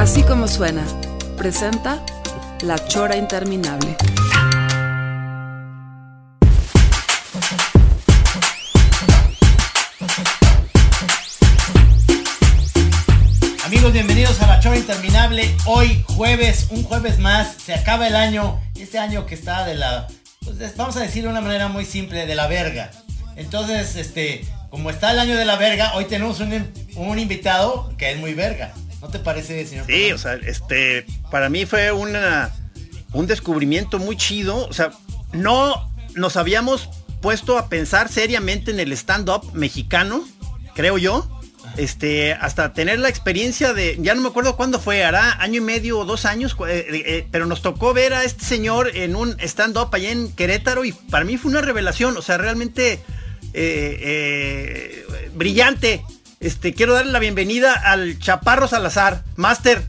Así como suena, presenta La Chora Interminable. Amigos, bienvenidos a la Chora Interminable. Hoy, jueves, un jueves más, se acaba el año. Este año que está de la. pues, es- vamos a decir de una manera muy simple, de la verga. Entonces, este, como está el año de la verga, hoy tenemos un, un invitado que es muy verga. ¿No te parece, señor? Sí, o sea, este, para mí fue una, un descubrimiento muy chido. O sea, no nos habíamos puesto a pensar seriamente en el stand-up mexicano, creo yo. Este, hasta tener la experiencia de, ya no me acuerdo cuándo fue, hará año y medio o dos años, cu- eh, eh, pero nos tocó ver a este señor en un stand-up allá en Querétaro y para mí fue una revelación, o sea, realmente eh, eh, brillante. Este, quiero darle la bienvenida al Chaparro Salazar, Master.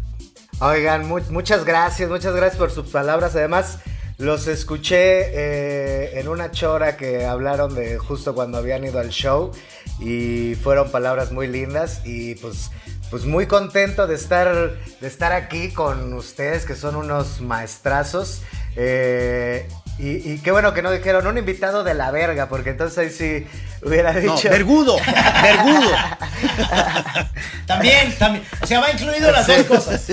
Oigan, mu- muchas gracias, muchas gracias por sus palabras. Además, los escuché eh, en una chora que hablaron de justo cuando habían ido al show y fueron palabras muy lindas y pues, pues muy contento de estar, de estar aquí con ustedes que son unos maestrazos. Eh, y, y qué bueno que no dijeron un invitado de la verga, porque entonces ahí sí hubiera No, dicho. vergudo, vergudo. También, también. O sea, va incluido las dos cosas.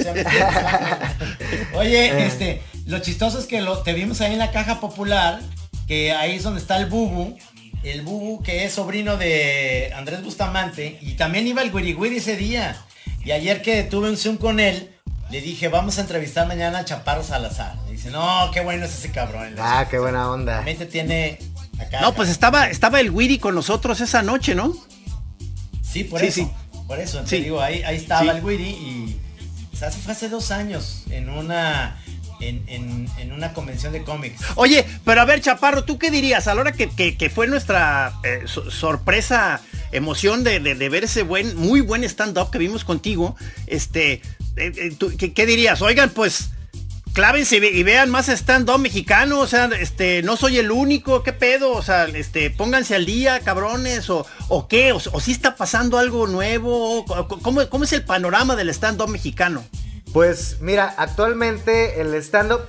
Oye, este, lo chistoso es que lo, te vimos ahí en la caja popular, que ahí es donde está el Bubu. El Bubu, que es sobrino de Andrés Bustamante, y también iba el Wiri ese día. Y ayer que tuve un Zoom con él, le dije, vamos a entrevistar mañana a Chaparro Salazar. Me dice, no, qué bueno es ese cabrón. Ah, qué buena onda. Realmente tiene acá. No, pues estaba, estaba el Wiri con nosotros esa noche, ¿no? Sí, por Sí, eso. sí. Por eso, te Sí. digo, ahí, ahí estaba Sí. el Wiri y o sea, eso fue hace dos años en una en, en- en una convención de cómics. Oye, pero a ver, Chaparro, ¿tú qué dirías? A la hora que, que- que fue nuestra eh, so- sorpresa, emoción de, de- de ver ese buen, muy buen stand-up que vimos contigo, este, ¿qué, qué dirías? Oigan, pues, clávense y, ve- y vean más stand-up mexicano, o sea, este, no soy el único, ¿qué pedo? O sea, este, pónganse al día, cabrones, o, qué, o, si está pasando algo nuevo, o- o- ¿cómo, cómo es el panorama del stand-up mexicano? Pues mira, actualmente el stand-up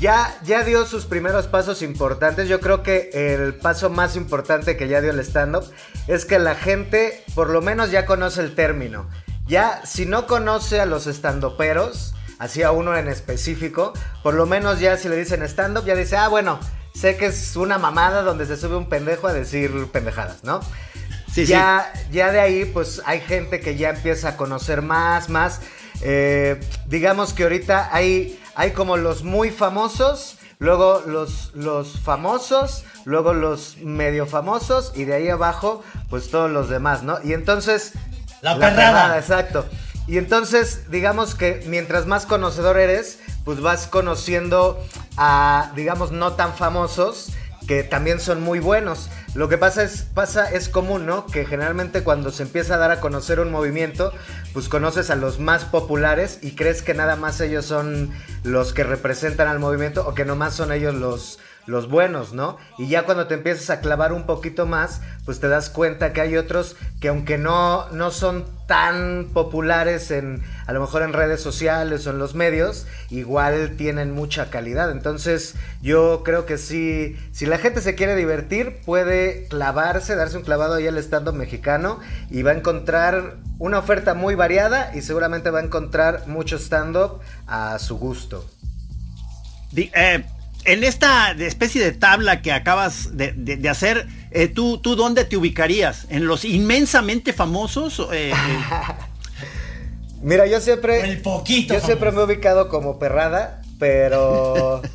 ya, ya dio sus primeros pasos importantes. Yo creo que el paso más importante que ya dio el stand-up es que la gente por lo menos ya conoce el término. Ya, si no conoce a los estandoperos, así a uno en específico, por lo menos ya si le dicen stand-up, ya dice, ah, bueno, sé que es una mamada donde se sube un pendejo a decir pendejadas, ¿no? Sí, sí. ya, ya de ahí, pues hay gente que ya empieza a conocer más, más. Eh, digamos que ahorita hay, hay como los muy famosos, luego los, los famosos, luego los medio famosos y de ahí abajo, pues todos los demás, ¿no? Y entonces... La perrada. exacto. Y entonces, digamos que mientras más conocedor eres, pues vas conociendo a, digamos, no tan famosos que también son muy buenos. Lo que pasa es, pasa, es común, ¿no? Que generalmente cuando se empieza a dar a conocer un movimiento, pues conoces a los más populares y crees que nada más ellos son los que representan al movimiento o que nomás son ellos los, los buenos, ¿no? Y ya cuando te empiezas a clavar un poquito más, pues te das cuenta que hay otros que aunque no, no son tan populares en, a lo mejor en redes sociales o en los medios, igual tienen mucha calidad. Entonces, yo creo que sí, si la gente se quiere divertir, puede clavarse, darse un clavado ahí al stand mexicano y va a encontrar una oferta muy variada y seguramente va a encontrar mucho stand-up a su gusto. Di- eh, en esta especie de tabla que acabas de, de- de hacer, eh, ¿tú, ¿tú dónde te ubicarías? ¿En los inmensamente famosos? eh, eh, Mira, yo siempre. El poquito Yo siempre me he ubicado como perrada, pero.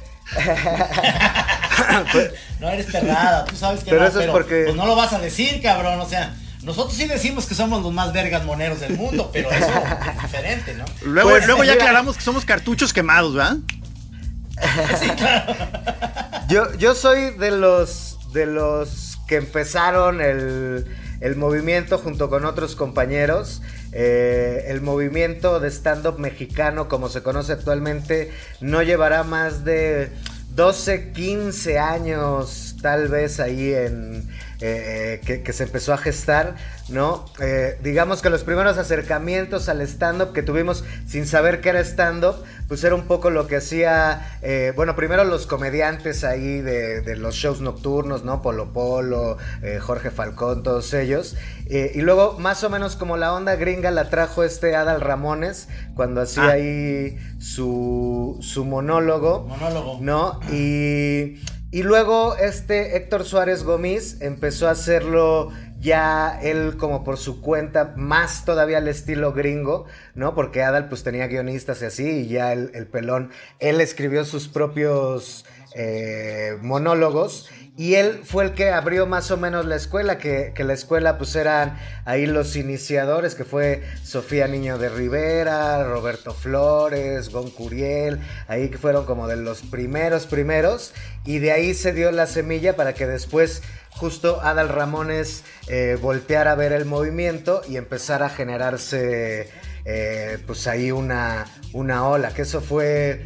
No eres perrada, tú sabes que Pero no, eso es pero porque- pues no lo vas a decir, cabrón, o sea, nosotros sí decimos que somos los más vergas moneros del mundo, pero eso es diferente, ¿no? Luego, Pues, luego ya mira- aclaramos que somos cartuchos quemados, ¿verdad? Yo, yo soy de los de los que empezaron el, el movimiento junto con otros compañeros. Eh, el movimiento de stand-up mexicano, como se conoce actualmente, no llevará más de 12, 15 años, tal vez ahí en eh, que, que se empezó a gestar, ¿no? Eh, digamos que los primeros acercamientos al stand-up que tuvimos sin saber qué era stand-up, pues era un poco lo que hacía, eh, bueno, primero los comediantes ahí de, de los shows nocturnos, ¿no? Polo Polo, Jorge Falcón, todos ellos. Y luego, más o menos como la onda gringa la trajo este Adal Ramones, cuando hacía Ah. ahí su, su monólogo. Monólogo. ¿no? Y, y luego este Héctor Suárez Gómez empezó a hacerlo ya él como por su cuenta, más todavía al estilo gringo, ¿no? Porque Adal pues tenía guionistas y así, y ya el, el pelón, él escribió sus propios eh, monólogos. Y él fue el que abrió más o menos la escuela, que, la escuela pues eran ahí los iniciadores, que fue Sofía Niño de Rivera, Roberto Flores, Gon Curiel, ahí que fueron como de los primeros, primeros, y de ahí se dio la semilla para que después justo Adal Ramones eh, volteara a ver el movimiento y empezara a generarse eh, pues ahí una, una ola, que eso fue...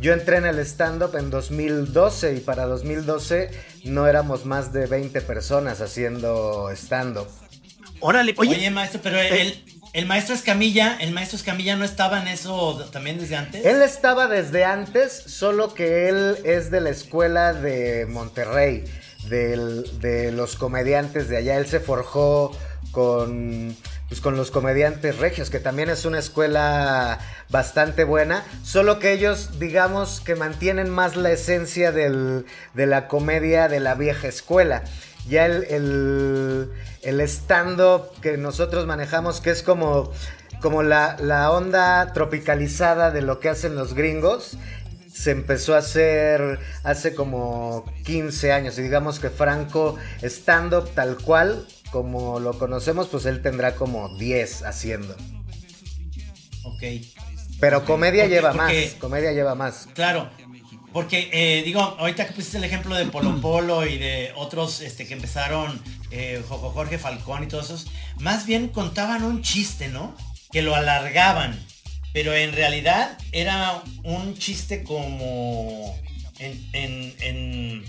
Yo entré en el stand-up en 2012 y para 2012 no éramos más de 20 personas haciendo stand-up. Órale, Oye, oye, maestro, pero el, el maestro Escamilla, el maestro Escamilla no estaba en eso también desde antes. Él estaba desde antes, solo que él es de la escuela de Monterrey, del- de los comediantes de allá. Él se forjó con, pues, con los comediantes regios, que también es una escuela bastante buena, solo que ellos, digamos, que mantienen más la esencia de la comedia de la vieja escuela. Ya el, el, el stand-up que nosotros manejamos, que es como, como la, la onda tropicalizada de lo que hacen los gringos, se empezó a hacer hace como 15 años. Y digamos que Franco, stand-up tal cual, como lo conocemos, pues él tendrá como 10 haciendo. Ok. Pero comedia Porque- lleva porque- más, comedia lleva más. Claro, porque eh, digo, ahorita que pusiste el ejemplo de Polo Polo y de otros este, que empezaron, eh, Jo- Jorge Falcón y todos esos, más bien contaban un chiste, ¿no? Que lo alargaban, pero en realidad era un chiste como en, en- en-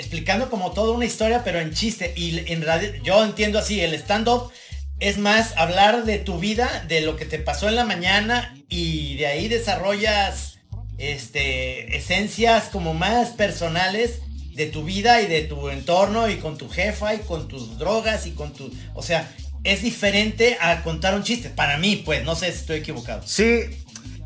explicando como toda una historia, pero en chiste. Y en radio, yo entiendo así, el stand-up es más hablar de tu vida, de lo que te pasó en la mañana y de ahí desarrollas este esencias como más personales de tu vida y de tu entorno y con tu jefa y con tus drogas y con tu, o sea, es diferente a contar un chiste para mí, pues, no sé si estoy equivocado. Sí,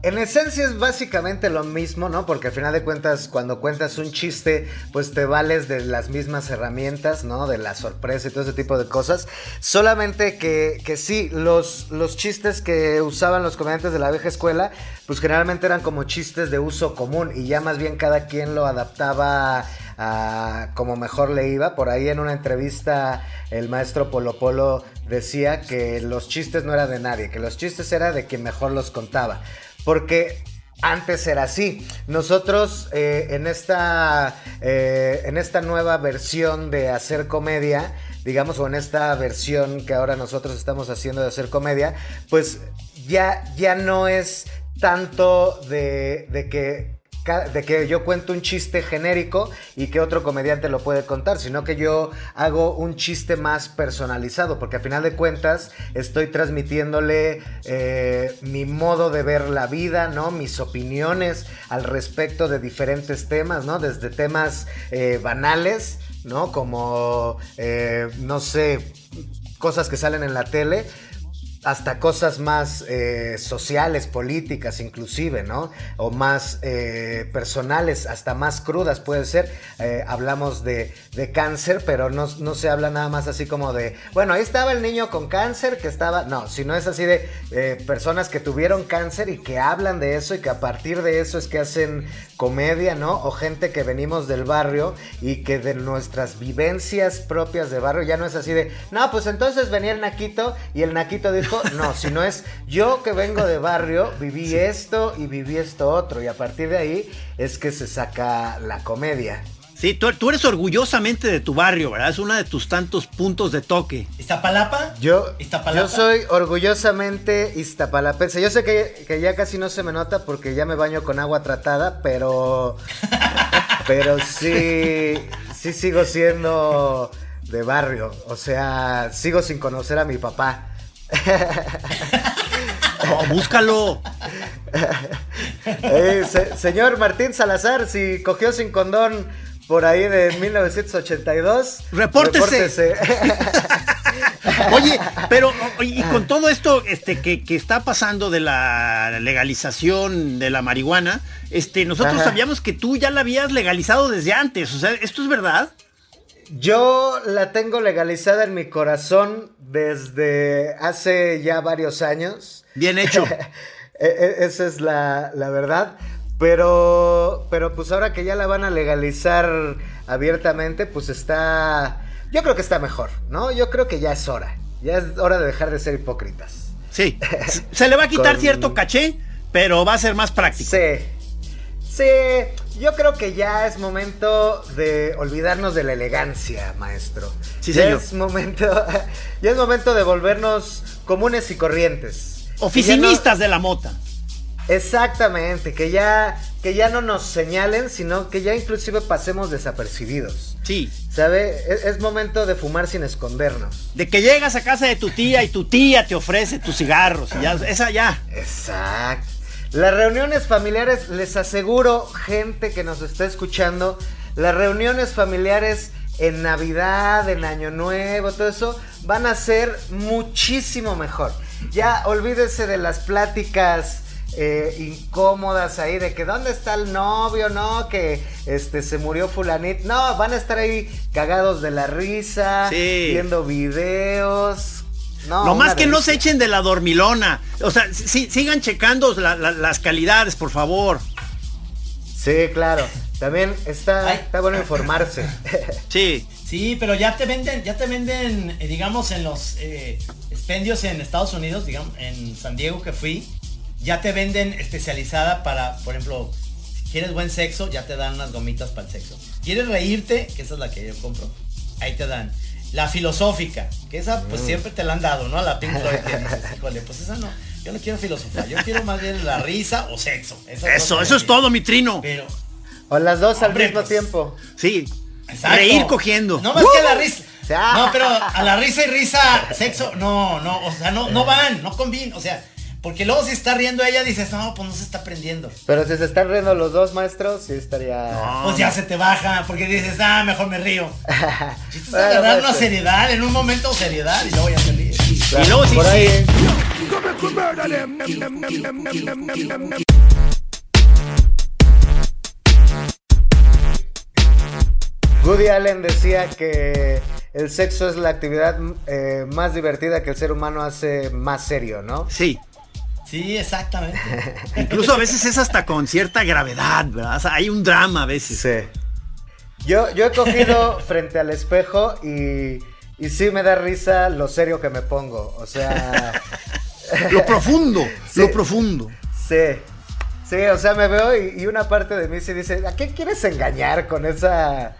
en esencia es básicamente lo mismo, ¿no? Porque al final de cuentas, cuando cuentas un chiste, pues te vales de las mismas herramientas, ¿no? De la sorpresa y todo ese tipo de cosas. Solamente que, que sí, los, los chistes que usaban los comediantes de la vieja escuela, pues generalmente eran como chistes de uso común y ya más bien cada quien lo adaptaba a como mejor le iba. Por ahí en una entrevista el maestro Polo Polo decía que los chistes no eran de nadie, que los chistes era de quien mejor los contaba. Porque antes era así. Nosotros eh, en, esta, eh, en esta nueva versión de hacer comedia, digamos, o en esta versión que ahora nosotros estamos haciendo de hacer comedia, pues ya, ya no es tanto de, de que de que yo cuento un chiste genérico y que otro comediante lo puede contar, sino que yo hago un chiste más personalizado, porque a final de cuentas estoy transmitiéndole eh, mi modo de ver la vida, ¿no? Mis opiniones al respecto de diferentes temas, ¿no? Desde temas eh, banales, ¿no? Como, eh, no sé, cosas que salen en la tele, hasta cosas más eh, sociales, políticas inclusive, ¿no? O más eh, personales, hasta más crudas puede ser. Eh, hablamos de, de cáncer, pero no, no se habla nada más así como de, bueno, ahí estaba el niño con cáncer que estaba, no, sino es así de personas que tuvieron cáncer y que hablan de eso y que a partir de eso es que hacen comedia, ¿no? O gente que venimos del barrio y que de nuestras vivencias propias de barrio ya no es así de, no, pues entonces venía el Naquito y el Naquito dijo, no, si no es yo que vengo de barrio, viví esto y viví esto otro y a partir de ahí es que se saca la comedia. Sí, tú, tú, eres orgullosamente de tu barrio, ¿verdad? Es uno de tus tantos puntos de toque. ¿Iztapalapa? Yo, yo soy orgullosamente iztapalapense. Yo sé que, que, ya casi no se me nota porque ya me baño con agua tratada, pero. pero sí. Sí sigo siendo de barrio. O sea, sigo sin conocer a mi papá. Oh, búscalo. Eh, se, señor Martín Salazar, si cogió sin condón por ahí de 1982. Repórtese. Oye, pero y con todo esto este, que, está pasando de la legalización de la marihuana, este, nosotros sabíamos que tú ya la habías legalizado desde antes. O sea, ¿esto es verdad? Yo la tengo legalizada en mi corazón desde hace ya varios años. Bien hecho. E, e, esa es la, la verdad. Pero, pero pues ahora que ya la van a legalizar abiertamente, pues está, yo creo que está mejor, ¿no? Yo creo que ya es hora, ya es hora de dejar de ser hipócritas. Sí, se le va a quitar cierto caché, pero va a ser más práctico. Sí, sí, yo creo que ya es momento de olvidarnos de la elegancia, maestro. Sí, ya es momento, ya es momento de volvernos comunes y corrientes. Oficinistas de la mota. Exactamente, que ya, que ya no nos señalen, sino que ya inclusive pasemos desapercibidos. Sí. ¿Sabe? Es, momento de fumar sin escondernos. De que llegas a casa de tu tía y tu tía te ofrece tus cigarros. Y ya, esa ya. Exacto. Las reuniones familiares, les aseguro, gente que nos está escuchando, las reuniones familiares en Navidad, en Año Nuevo, todo eso, van a ser muchísimo mejor. Ya olvídese de las pláticas eh, incómodas ahí de que dónde está el novio, no, que este se murió fulanito. No, van a estar ahí cagados de la risa, viendo videos. No, más que no se echen de la dormilona. O sea, sigan checando las calidades, por favor. Sí, claro. También está, está bueno informarse. Sí. Sí, pero ya te venden, ya te venden, eh, digamos, en los eh, expendios en Estados Unidos, digamos, en San Diego que fui, ya te venden especializada para, por ejemplo, si quieres buen sexo, ya te dan unas gomitas para el sexo. ¿Quieres reírte? Que esa es la que yo compro. Ahí te dan. La filosófica, que esa pues mm. siempre te la han dado, ¿no? La Pink Floyd que dices, pues esa no. Yo no quiero filosofía, yo quiero más bien la risa o sexo. eso, eso es todo, mi trino. Pero, o las dos al mismo pues, tiempo. Sí. Reír cogiendo. No más que la risa. No, pero a la risa y risa, sexo, no, no, o sea, no, no van, no combinan, o sea, porque luego si está riendo ella, dices, no, pues no se está prendiendo. Pero si se están riendo los dos maestros, sí estaría. Pues ya se te baja, porque dices, ah, mejor me río. Chistes agarrar una seriedad, en un momento seriedad, y luego ya te ríes. y luego sí, sí. Woody Allen decía que el sexo es la actividad eh, más divertida que el ser humano hace más serio, ¿no? Sí. Sí, exactamente. Incluso a veces es hasta con cierta gravedad, ¿verdad? O sea, hay un drama a veces. Sí. Yo, yo he cogido frente al espejo y, y sí me da risa lo serio que me pongo. O sea. lo profundo, lo profundo. Sí. Sí, o sea, me veo y, una parte de mí se dice, ¿a qué quieres engañar con esa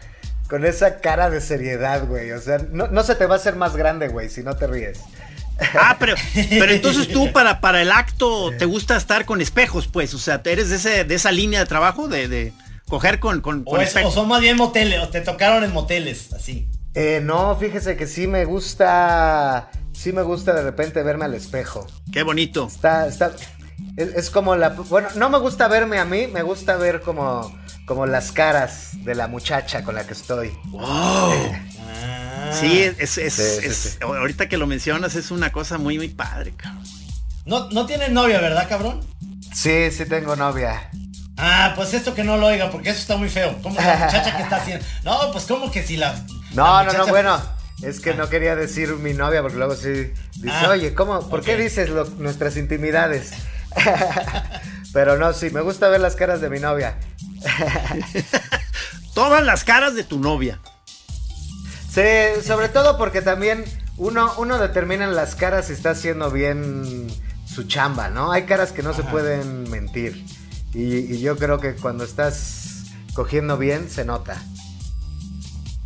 con esa cara de seriedad, güey? O sea, no, no se te va a hacer más grande, güey, si no te ríes. Ah, pero, pero entonces tú para, para el acto te gusta estar con espejos, pues, o sea, eres de, ese, de esa línea de trabajo de, de coger con, con, o, son más bien moteles, o te tocaron en moteles, así. Eh, no, fíjese que sí me gusta, sí me gusta de repente verme al espejo. Qué bonito. Está, está, es, como la, bueno, no me gusta verme a mí, me gusta ver como, como las caras de la muchacha con la que estoy. Wow. Sí, es, es, ahorita que lo mencionas es una cosa muy, muy padre, cabrón. No, no tienes novia, ¿verdad, cabrón? Sí, sí tengo novia. Ah, pues esto que no lo oiga, porque eso está muy feo. ¿Cómo la muchacha que está haciendo? No, pues como que si la... No, no, no, bueno. Es que no quería decir mi novia, porque luego sí dice, ah, oye, ¿cómo? ¿Por qué dices nuestras intimidades? Pero no, sí, me gusta ver las caras de mi novia. Todas las caras de tu novia. Sí, sobre todo porque también uno, uno determina en las caras si está haciendo bien su chamba, ¿no? Hay caras que no se pueden mentir. Y, y yo creo que cuando estás cogiendo bien, se nota.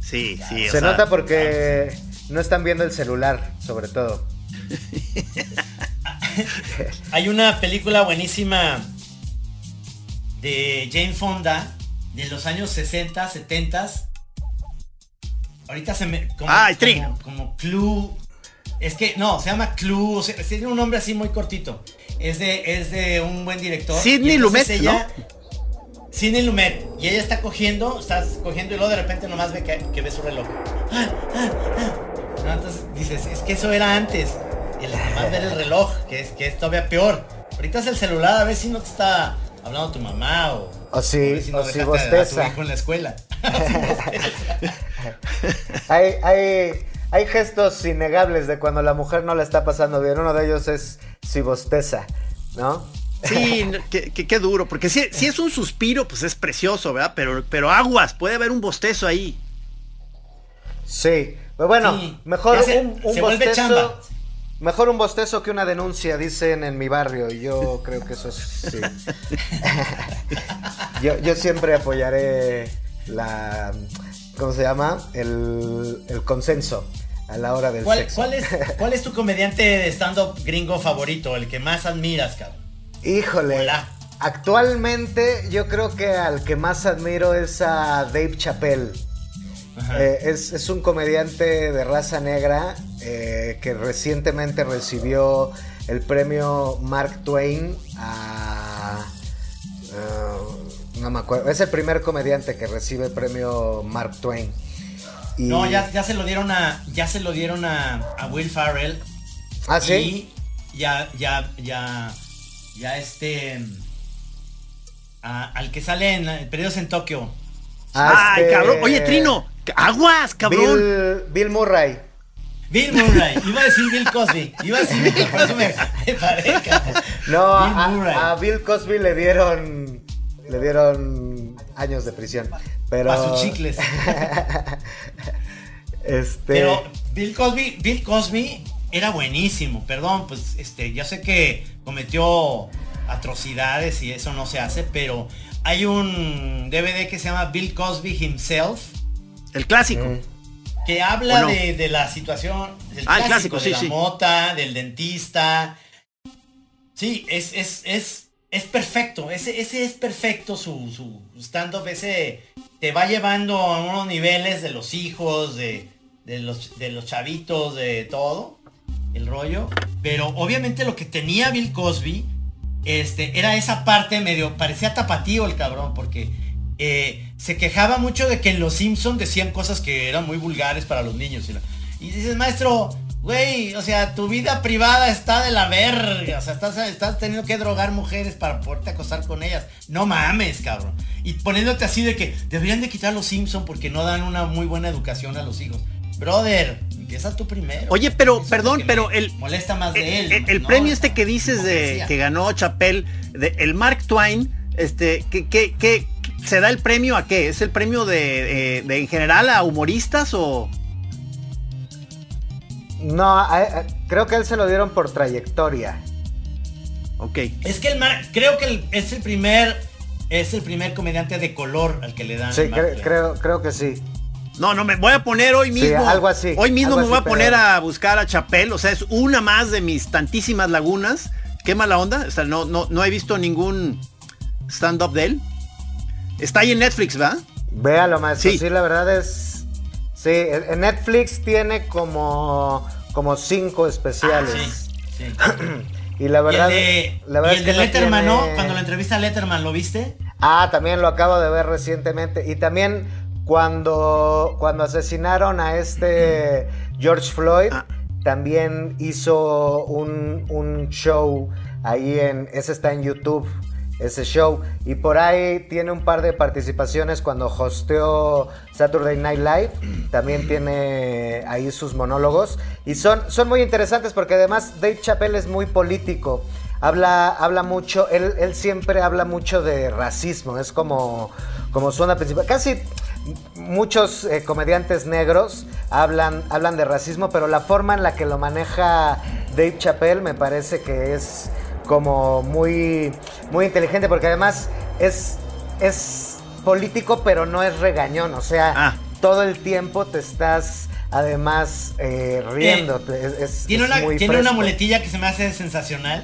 Sí, sí. o Se sea, nota porque no están viendo el celular, sobre todo. Hay una película buenísima de Jane Fonda de los años 60, 70. Ahorita se me. Como, Tri. como, como Clue. Es que, no, se llama Clue. o sea, tiene un nombre así muy cortito. Es de, es de un buen director. Sidney y Lumet, ella- Sidney Lumet. Y ella está cogiendo, está cogiendo y luego de repente nomás ve que, que ve su reloj. Ah, ah, ah. No, entonces dices, es que eso era antes. El nomás ver el reloj, que es, que es todavía peor. Ahorita es el celular, a ver si no te está hablando tu mamá o... O si- a ver no o si dejaste a- tu hijo en la escuela. Hay, hay, hay gestos innegables de cuando la mujer no la está pasando bien. Uno de ellos es si bosteza, ¿no? Sí, qué, qué- qué duro, porque si, si es un suspiro, pues es precioso, ¿verdad? Pero, pero aguas, puede haber un bostezo ahí. Sí. Pero bueno, Sí, mejor se- un, bostezo. Mejor un bostezo que una denuncia, dicen en mi barrio. Y yo creo que eso es. sí. yo, yo siempre apoyaré la. ¿Cómo se llama? El, el consenso a la hora del ¿Cuál, sexo. cuál es, ¿Cuál es tu comediante de stand-up gringo favorito? El que más admiras, cabrón. Híjole. Hola. Actualmente yo creo que al que más admiro es a Dave Chappelle. Eh, es, es un comediante de raza negra eh, que recientemente recibió el premio Mark Twain a... eh, no me acuerdo. Es el primer comediante que recibe el premio Mark Twain. Y- No, ya, ya se lo dieron a. Ya se lo dieron a, a Will Farrell. ¿Ah, sí? Y ya, ya, ya. Ya este. a- al que sale en eh, Periodos en Tokio. Ah, Ay, este- cabrón. Oye, Trino, aguas, cabrón. Bill, Bill Murray. Bill Murray. Iba a decir Bill Cosby. Iba a decir Bill eso me. No, Bill a, Murray. a Bill Cosby le dieron le dieron años de prisión, pero Pa' sus chicles. este Pero Bill Cosby, Bill Cosby era buenísimo, perdón, pues este, ya sé que cometió atrocidades y eso no se hace, pero hay un DVD que se llama Bill Cosby Himself, El clásico. Mm. que habla de, de la situación del Ah, el clásico, clásico, de sí, la sí. mota, del dentista. Sí, es, es, es, es perfecto, ese, ese es perfecto su, su stand-up, ese te va llevando a unos niveles de los hijos, de, de los, de los chavitos, de todo, el rollo. Pero obviamente lo que tenía Bill Cosby este, era esa parte medio, parecía tapatío el cabrón, porque eh, se quejaba mucho de que en Los Simpsons decían cosas que eran muy vulgares para los niños. Y, la- y dices, maestro, güey, o sea, tu vida privada está de la verga, o sea, estás, estás teniendo que drogar mujeres para poderte acostar con ellas. No mames, cabrón. Y poniéndote así de que deberían de quitar Los Simpsons porque no dan una muy buena educación a los hijos. Brother, empieza tú primero. Oye, pero, Eso perdón, pero el- Molesta más de él. El, el ¿no? premio este que dices de que ganó Chapel, de, el Mark Twain, este, que, que, que- se da el premio a qué? ¿Es el premio de, eh, de en general a humoristas o? No, a- a- creo que a él se lo dieron por trayectoria. Ok. Es que el Mar, creo que el- es el primer, es el primer comediante de color al que le dan. Sí, el Mark cre- Twain. creo creo que sí. No, no, me voy a poner hoy Sí, mismo. algo así, Hoy mismo me voy así, a poner pero- a buscar a Chapel. O sea, es una más de mis tantísimas lagunas. Qué mala onda. O sea, no, no, no he visto ningún stand-up de él. Está ahí en Netflix, ¿verdad? Véalo, maestro. Sí. Sí. la verdad es. Sí, en Netflix tiene como, como cinco especiales. Ah, Sí, sí. Y la verdad, y el de, la verdad y el es que Letterman, Cuando la entrevista a Letterman, ¿lo viste? Ah, también lo acabo de ver recientemente. Y también cuando, cuando asesinaron a este George Floyd, Ah. también hizo un, un show ahí en. Ese está en YouTube. Ese show. Y por ahí tiene un par de participaciones cuando hosteó Saturday Night Live. También tiene ahí sus monólogos. Y son, son muy interesantes porque además Dave Chappelle es muy político. habla, habla mucho, él, él siempre habla mucho de racismo, es como, como zona principal. Casi muchos eh, comediantes negros hablan, hablan de racismo, pero la forma en la que lo maneja Dave Chappelle me parece que es como muy, muy inteligente, porque además es, es político, pero no es regañón, o sea, Ah. todo el tiempo te estás además eh, riendo. Eh, es- tiene es una, muy tiene una muletilla que se me hace sensacional,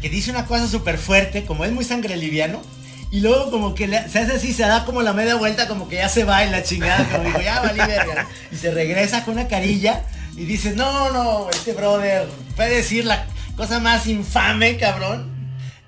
que dice una cosa súper fuerte, como es muy sangre liviano, y luego como que le- se hace así, se da como la media vuelta, como que ya se va en la chingada, como digo, ya valí verga", y se regresa con una carilla y dice, no, no, este brother puede decir la cosa más infame, cabrón,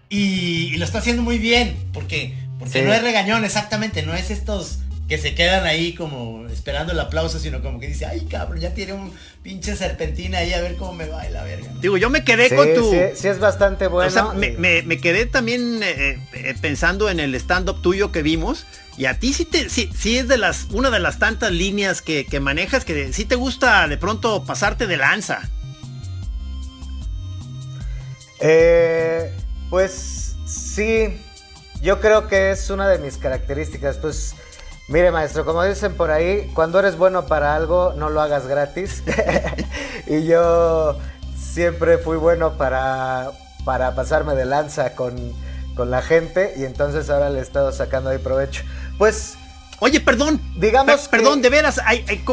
y, y lo está haciendo muy bien, porque, porque Sí. no es regañón, exactamente, no es estos que se quedan ahí como esperando el aplauso, sino como que dice, ay cabrón, ya tiene un pinche serpentina ahí a ver cómo me va y la verga. ¿no? Digo, yo me quedé Sí, con tu... sí, sí es bastante bueno. o sea, me, me- me quedé también eh, eh, pensando en el stand-up tuyo que vimos. Y a ti sí, te, sí, sí es de las, una de las tantas líneas que, que manejas que sí te gusta de pronto pasarte de lanza. Eh, pues sí, yo creo que es una de mis características. Pues mire maestro, como dicen por ahí, cuando eres bueno para algo, no lo hagas gratis. y yo siempre fui bueno para, para pasarme de lanza con, con la gente y entonces ahora le he estado sacando ahí provecho. Pues Oye, perdón. Digamos per- perdón, que- de veras,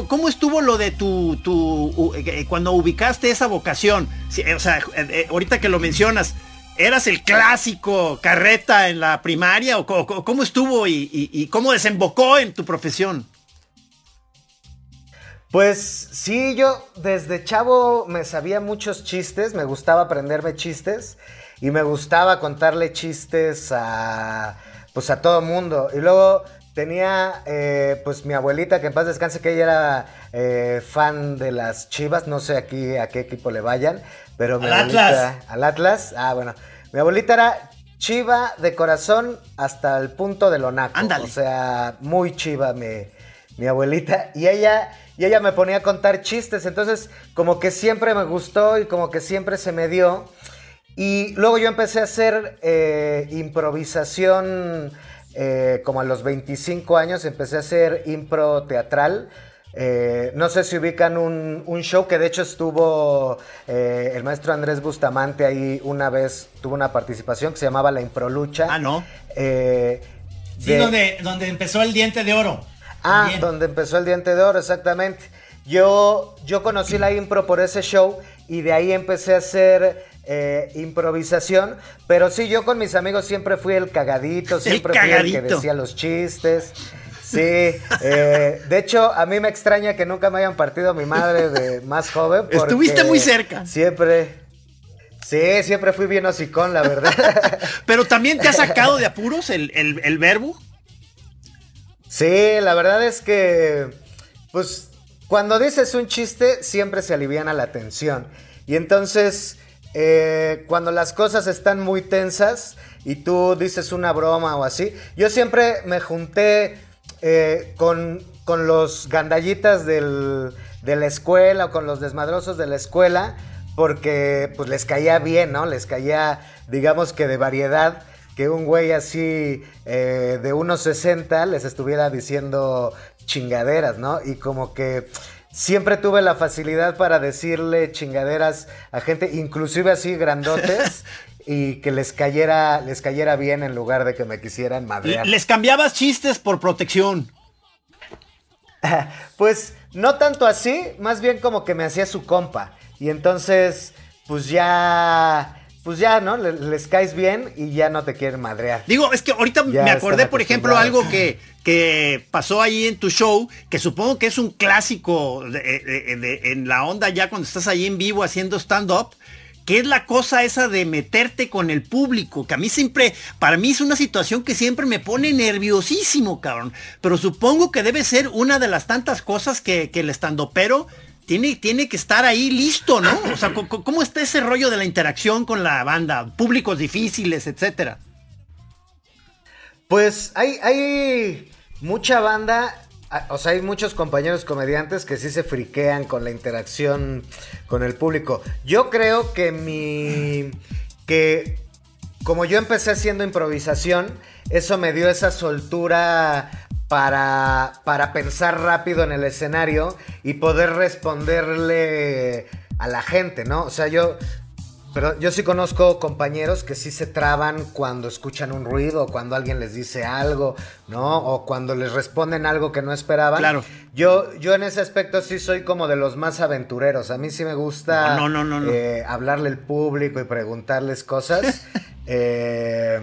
¿cómo estuvo lo de tu, tu u- eh, cuando ubicaste esa vocación? Eh, o sea, eh, eh, ahorita que lo mencionas, ¿eras el clásico carreta en la primaria o cómo estuvo y, y- y cómo desembocó en tu profesión? Pues sí, yo desde chavo me sabía muchos chistes, me gustaba aprenderme chistes y me gustaba contarle chistes a pues a todo mundo. Y luego tenía eh, pues mi abuelita que en paz descanse que ella era eh, fan de las Chivas, no sé aquí a qué equipo le vayan, pero mi Al abuelita Atlas. al Atlas, ah bueno, mi abuelita era chiva de corazón hasta el punto de lo naco, Ándale. o sea, muy chiva mi, mi abuelita y ella y ella me ponía a contar chistes, entonces como que siempre me gustó y como que siempre se me dio. Y luego yo empecé a hacer eh, improvisación eh, como a los 25 años, empecé a hacer impro teatral. Eh, no sé si ubican un, un show que de hecho estuvo eh, el maestro Andrés Bustamante ahí una vez, tuvo una participación que se llamaba La Improlucha. Ah, ¿no? Eh, Sí, de- donde, donde empezó el diente de oro. Ah, También. donde empezó el diente de oro, exactamente. Yo, yo conocí la impro por ese show y de ahí empecé a hacer eh, improvisación. Pero sí, yo con mis amigos siempre fui el cagadito, siempre fui el que decía los chistes. Sí, eh, de hecho, a mí me extraña que nunca me hayan partido mi madre de más joven. Estuviste muy cerca. Siempre. Sí, siempre fui bien hocicón, la verdad. Pero también te ha sacado de apuros el, el- el verbo. Sí, la verdad es que, pues, cuando dices un chiste, siempre se aliviana la tensión. Y entonces, eh, cuando las cosas están muy tensas y tú dices una broma o así, yo siempre me junté eh, con, con los gandallitas de la escuela o con los desmadrosos de la escuela, porque pues les caía bien, ¿no? Les caía, digamos que de variedad que un güey así eh, de unos 60 les estuviera diciendo chingaderas, ¿no? Y como que siempre tuve la facilidad para decirle chingaderas a gente, inclusive así grandotes, y que les cayera, les cayera bien en lugar de que me quisieran madrear. Les cambiabas chistes por protección. Pues no tanto así, más bien como que me hacía su compa. Y entonces, pues ya, pues ya, ¿no? Le- Les, caes bien y ya no te quieren madrear. Digo, es que ahorita Ya me acordé, por ejemplo, algo que, que pasó ahí en tu show, que supongo que es un clásico de- de- de- en la onda ya cuando estás ahí en vivo haciendo stand-up, que es la cosa esa de meterte con el público, que a mí siempre, para mí es una situación que siempre me pone nerviosísimo, cabrón. Pero supongo que debe ser una de las tantas cosas que, que el stand-upero tiene, tiene que estar ahí listo, ¿no? O sea, ¿cómo está ese rollo de la interacción con la banda? Públicos difíciles, etcétera. Pues hay, hay mucha banda, o sea, hay muchos compañeros comediantes que sí se friquean con la interacción con el público. Yo creo que mi. que como yo empecé haciendo improvisación, eso me dio esa soltura para, para pensar rápido en el escenario y poder responderle a la gente, ¿no? O sea, yo, pero yo sí conozco compañeros que sí se traban cuando escuchan un ruido, o cuando alguien les dice algo, ¿no? O cuando les responden algo que no esperaban. Claro. Yo, yo en ese aspecto sí soy como de los más aventureros. A mí sí me gusta No, no, no, no, no. eh, hablarle al público y preguntarles cosas. Eh,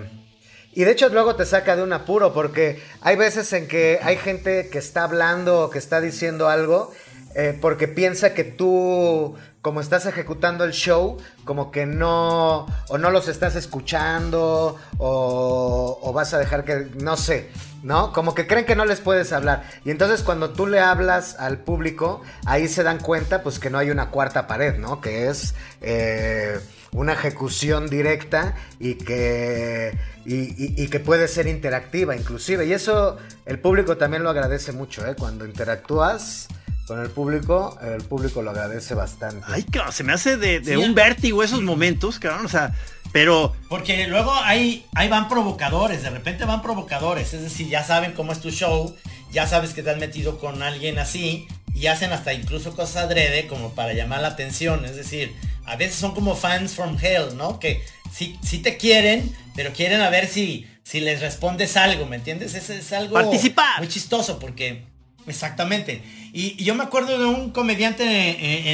y de hecho luego te saca de un apuro porque hay veces en que hay gente que está hablando o que está diciendo algo eh, porque piensa que tú, como estás ejecutando el show, como que no, o no los estás escuchando, o, o vas a dejar que, no sé, ¿no? Como que creen que no les puedes hablar. Y entonces cuando tú le hablas al público, ahí se dan cuenta pues que no hay una cuarta pared, ¿no? Que es... eh, una ejecución directa y que, y, y- y que puede ser interactiva inclusive. Y eso el público también lo agradece mucho, ¿eh? Cuando interactúas con el público, el público lo agradece bastante. Ay, cabrón, se me hace de, de Sí, un vértigo esos momentos, cabrón, o sea, pero Porque luego ahí, ahí van provocadores, de repente van provocadores, es decir, ya saben cómo es tu show, ya sabes que te has metido con alguien así y hacen hasta incluso cosas adrede como para llamar la atención, es decir, a veces son como fans from hell, ¿no? Que sí, sí te quieren, pero quieren a ver si, si les respondes algo, ¿me entiendes? Es, es algo Participar. muy chistoso porque... Exactamente. Y, y yo me acuerdo de un comediante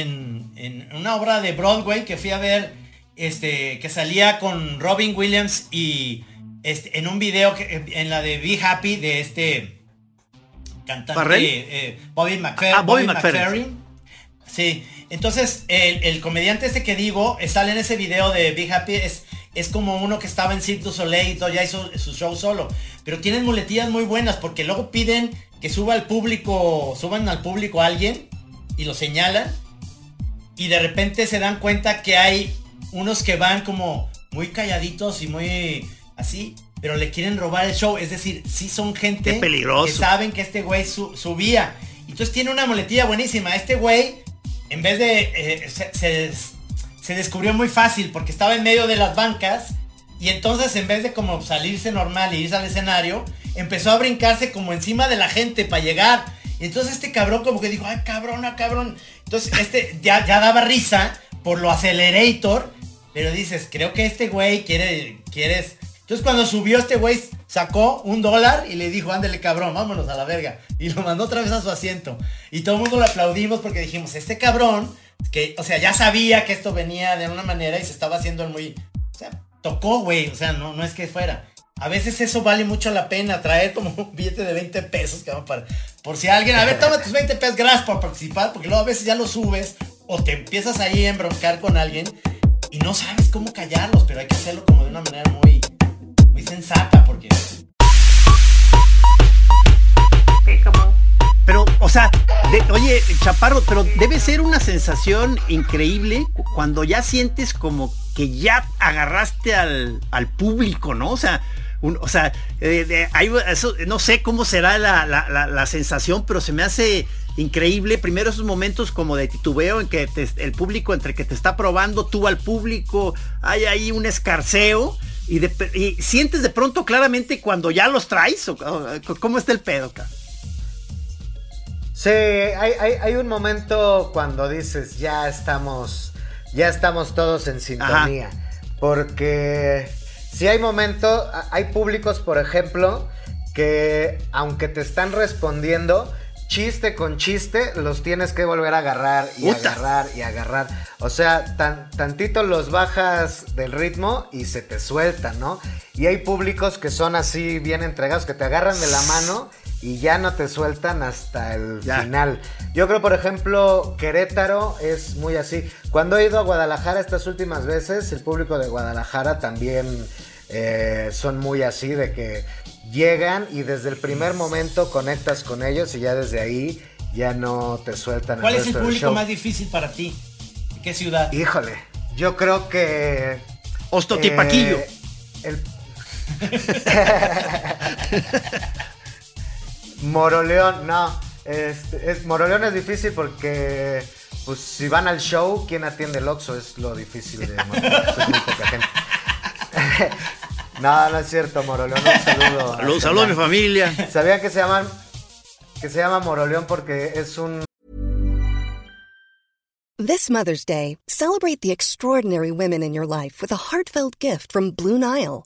en, en- en una obra de Broadway que fui a ver, este, que salía con Robin Williams y este, en un video que, en la de Be Happy de este cantante eh, Bobby McFerrin. Ah, Bobby McFerrin. Sí, entonces el, el comediante este que digo eh, sale en ese video de Be Happy es, es como uno que estaba en Cirque du Soleil y todo, ya hizo su show solo. Pero tienen muletillas muy buenas porque luego piden que suba al público, suban al público a alguien y lo señalan y de repente se dan cuenta que hay unos que van como muy calladitos y muy así, pero le quieren robar el show. Es decir, sí son gente peligroso. que saben que este güey su- subía. Entonces tiene una muletilla buenísima. Este güey, en vez de... eh, se, se- se descubrió muy fácil porque estaba en medio de las bancas y entonces en vez de como salirse normal y irse al escenario, empezó a brincarse como encima de la gente para llegar. Y entonces este cabrón como que dijo, ay cabrón, ah, cabrón. Entonces este ya, ya daba risa por lo acelerator, pero dices, creo que este güey quiere, quieres... Entonces cuando subió este güey sacó un dólar y le dijo, ándale cabrón, vámonos a la verga. Y lo mandó otra vez a su asiento. Y todo el mundo lo aplaudimos porque dijimos, este cabrón, que, o sea, ya sabía que esto venía de una manera y se estaba haciendo muy... O sea, tocó, güey, o sea, no, no es que fuera. A veces eso vale mucho la pena, traer como un billete de 20 pesos, cabrón, para, por si alguien, a ver, toma tus 20 pesos, gracias por participar, porque luego a veces ya lo subes o te empiezas ahí a embroncar con alguien y no sabes cómo callarlos, pero hay que hacerlo como de una manera muy, muy sensata, porque... Pero, o sea, de- oye, Chaparro, pero debe ser una sensación increíble cu- cuando ya sientes como que ya agarraste al, al público, ¿no? O sea, un- o sea, eh, de- hay- eso, no sé cómo será la, la- la- la sensación, pero se me hace increíble. Primero esos momentos como de titubeo en que te- el público, entre que te está probando, tú al público, hay ahí un escarceo. Y, de- y sientes de pronto claramente cuando ya los traes, o, o- ¿cómo está el pedo, cabrón? Sí, hay, hay- hay un momento cuando dices, ya estamos, ya estamos todos en sintonía. Porque si hay momentos, hay públicos, por ejemplo, que aunque te están respondiendo, chiste con chiste, los tienes que volver a agarrar y agarrar y agarrar. O sea, tan, tantito los bajas del ritmo y se te sueltan, ¿no? Y hay públicos que son así bien entregados, que te agarran de la mano y ya no te sueltan hasta el Ya. final. Yo creo, por ejemplo, Querétaro es muy así. Cuando he ido a Guadalajara estas últimas veces, el público de Guadalajara también eh, son muy así, de que llegan y desde el primer momento conectas con ellos y ya desde ahí ya no te sueltan ¿Cuál es el resto del público show. más difícil para ti? ¿De ¿Qué ciudad? Híjole, yo creo que... Ostotipaquillo. eh, el... Moroleón, no. Este, es, Moroleón es difícil porque, pues, si van al show, ¿quién atiende el Oxxo? Es lo difícil de Moroleón. es muy poca gente. No, no es cierto, Moroleón. Un saludo. Saludos, saludos a mi familia. ¿Sabían que se llaman que se llama Moroleón porque es un This Mother's Day, celebrate the extraordinary women in your life with a heartfelt gift from Blue Nile.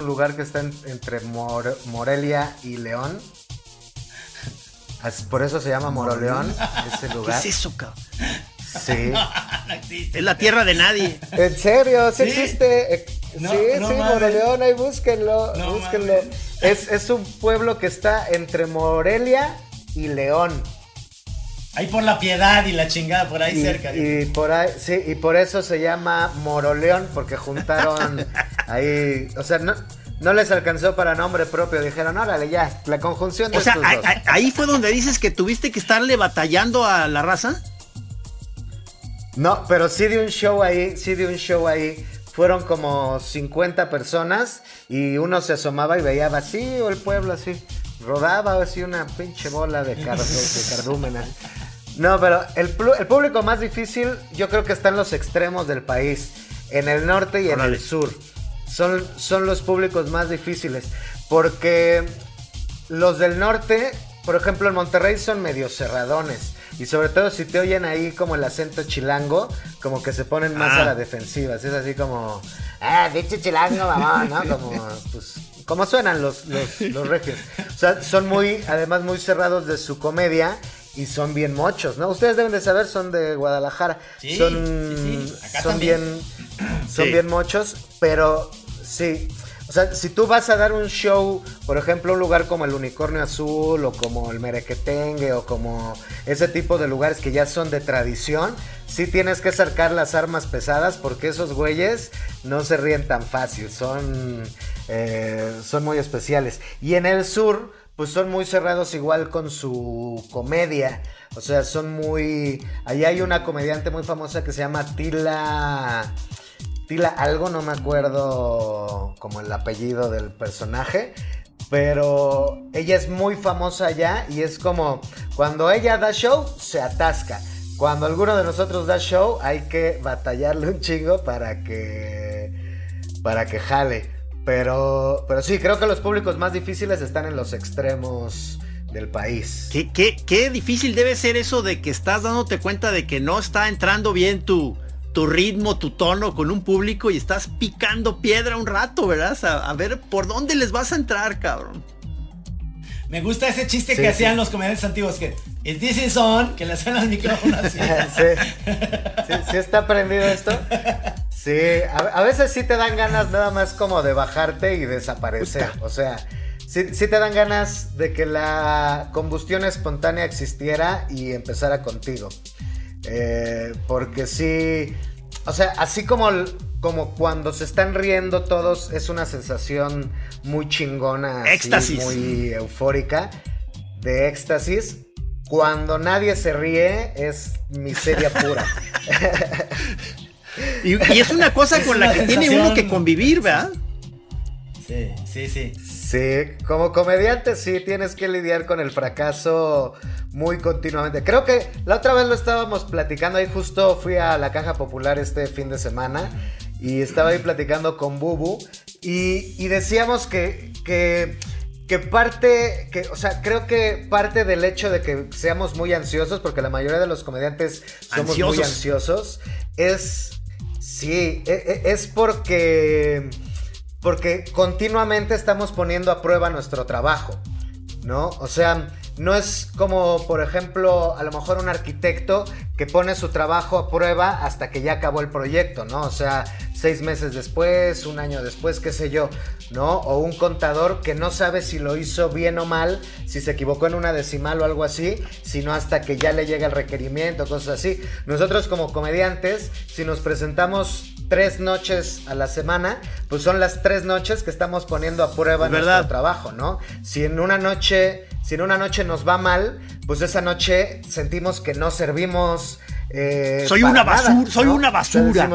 un lugar que está en- entre Mor- Morelia y León. Por eso se llama Moroleón, ese ¿Qué lugar. es eso, cabrón? Sí. No existe. Es la tierra de nadie. ¿En serio? ¿Sí, ¿Sí? existe? Eh, No, sí, no sí. Moroleón, ahí búsquenlo, búsquenlo. Es, es un pueblo que está entre Morelia y León. Ahí por la piedad y la chingada, por ahí Y, cerca. y por ahí, sí, y por eso se llama Moroleón, porque juntaron ahí, o sea, no, no les alcanzó para nombre propio, dijeron, órale, ya, la conjunción de O sea, estos dos. ahí fue donde dices que tuviste que estarle batallando a la raza. No, pero sí de un show ahí, sí de un show ahí. Fueron como 50 personas y uno se asomaba y veía vacío el pueblo así. Rodaba así una pinche bola de, cardo- de cardúmenes. No, pero el, público más difícil yo creo que está en los extremos del país. En el norte y en el sur. Son, son los públicos más difíciles. Porque los del norte, por ejemplo, en Monterrey son medio cerradones. Y sobre todo si te oyen ahí como el acento chilango, como que se ponen más Ah. a la defensiva. Es así como, ah, dicho chilango, mamá, ¿no? Como, pues, como suenan los, los, los regios. O sea, son muy, además muy cerrados de su comedia y son bien mochos, ¿no? Ustedes deben de saber, son de Guadalajara. Sí, son sí, sí. Acá son también. bien, son bien mochos, pero sí. O sea, si tú vas a dar un show, por ejemplo, un lugar como el Unicornio Azul o como el Merequetengue o como ese tipo de lugares que ya son de tradición, sí tienes que sacar las armas pesadas porque esos güeyes no se ríen tan fácil, son, eh, son muy especiales. Y en el sur, pues son muy cerrados igual con su comedia. O sea, son muy... Allá hay una comediante muy famosa que se llama Tila... Tila algo, no me acuerdo como el apellido del personaje. Pero ella es muy famosa allá y es como cuando ella da show, se atasca. Cuando alguno de nosotros da show, hay que batallarle un chingo para que para que jale. Pero, pero sí, creo que los públicos más difíciles están en los extremos del país. ¿Qué, qué, qué difícil debe ser eso de que estás dándote cuenta de que no está entrando bien tu, tu ritmo, tu tono con un público y estás picando piedra un rato, ¿verdad? A, a ver por dónde les vas a entrar, cabrón. Me gusta ese chiste Sí, que sí. hacían los comediantes antiguos que Is this is on, que le hacen al micrófono así. sí. sí, sí está prendido esto. Sí, a, a veces sí te dan ganas nada más como de bajarte y desaparecer. O sea, sí, sí te dan ganas de que la combustión espontánea existiera y empezara contigo. Eh, porque sí, o sea, así como, como cuando se están riendo todos, es una sensación muy chingona, así, Éxtasis. muy eufórica, de éxtasis. Cuando nadie se ríe es miseria pura. Y, y es una cosa Es con una la que tiene uno que convivir, ¿verdad? Sí, sí, sí. Sí, como comediante sí tienes que lidiar con el fracaso muy continuamente. Creo que la otra vez lo estábamos platicando, ahí justo fui a la caja popular este fin de semana y estaba ahí platicando con Bubu y, y decíamos que, que, que parte, que, o sea, creo que parte del hecho de que seamos muy ansiosos, porque la mayoría de los comediantes somos muy Ansiosos. ansiosos, es, sí, e- e- es porque... Porque continuamente estamos poniendo a prueba nuestro trabajo, ¿no? O sea, no es como, por ejemplo, a lo mejor un arquitecto que pone su trabajo a prueba hasta que ya acabó el proyecto, ¿no? O sea, seis meses después, un año después, qué sé yo, ¿no? O un contador que no sabe si lo hizo bien o mal, si se equivocó en una decimal o algo así, sino hasta que ya le llega el requerimiento, cosas así. Nosotros como comediantes, si nos presentamos tres noches a la semana, pues son las tres noches que estamos poniendo a prueba Es nuestro trabajo, ¿no? Si en una noche, si en una noche nos va mal, pues esa noche sentimos que no servimos. eh, Soy para una nada, basura, soy una basura.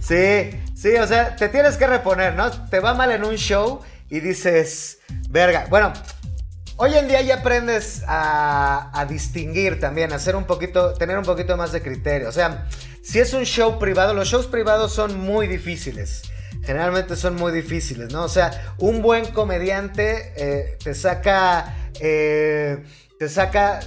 sí, sí, o sea, te tienes que reponer, ¿no? Te va mal en un show y dices, verga. Bueno, hoy en día ya aprendes a, a distinguir también, a hacer un poquito, tener un poquito más de criterio. O sea, si es un show privado, los shows privados son muy difíciles. Generalmente son muy difíciles, ¿no? O sea, un buen comediante eh, te saca. eh, te saca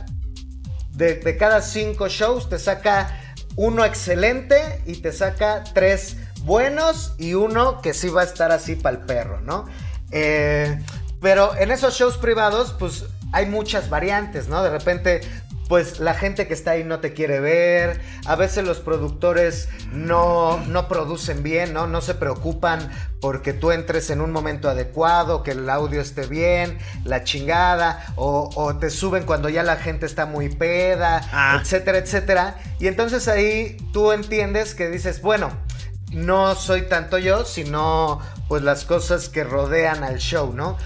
de, cada cinco shows te saca uno excelente y te saca tres buenos y uno que sí va a estar así para el perro, ¿no? Eh, pero en esos shows privados, pues hay muchas variantes, ¿no? De repente, pues la gente que está ahí no te quiere ver, a veces los productores no, no producen bien, ¿no? No se preocupan porque tú entres en un momento adecuado, que el audio esté bien, la chingada, o, o te suben cuando ya la gente está muy peda, Ah. etcétera, etcétera. Y entonces ahí tú entiendes que dices, bueno, no soy tanto yo, sino pues las cosas que rodean al show, ¿no?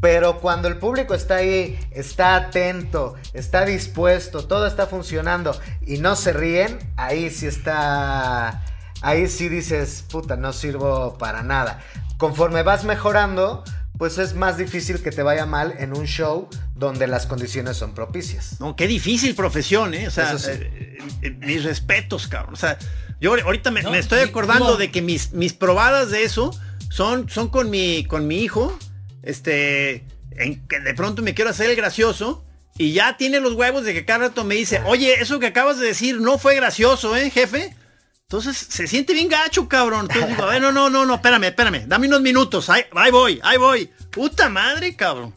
Pero cuando el público está ahí, está atento, está dispuesto, todo está funcionando y no se ríen, ahí sí está, ahí sí dices, puta, no sirvo para nada. Conforme vas mejorando, pues es más difícil que te vaya mal en un show donde las condiciones son propicias. No, qué difícil profesión, ¿eh? O sea, sí. eh, eh, mis respetos, cabrón. O sea, yo ahorita me, No, me estoy acordando de que mis, mis probadas de eso son, son con, mi, con mi hijo. Este, en que de pronto me quiero hacer el gracioso. Y ya tiene los huevos de que cada rato me dice, oye, eso que acabas de decir no fue gracioso, ¿eh, jefe? Entonces se siente bien gacho, cabrón. Entonces digo, a ver, no, no, no, no, espérame, espérame. Dame unos minutos. Ahí, ahí voy, ahí voy. Puta madre, cabrón.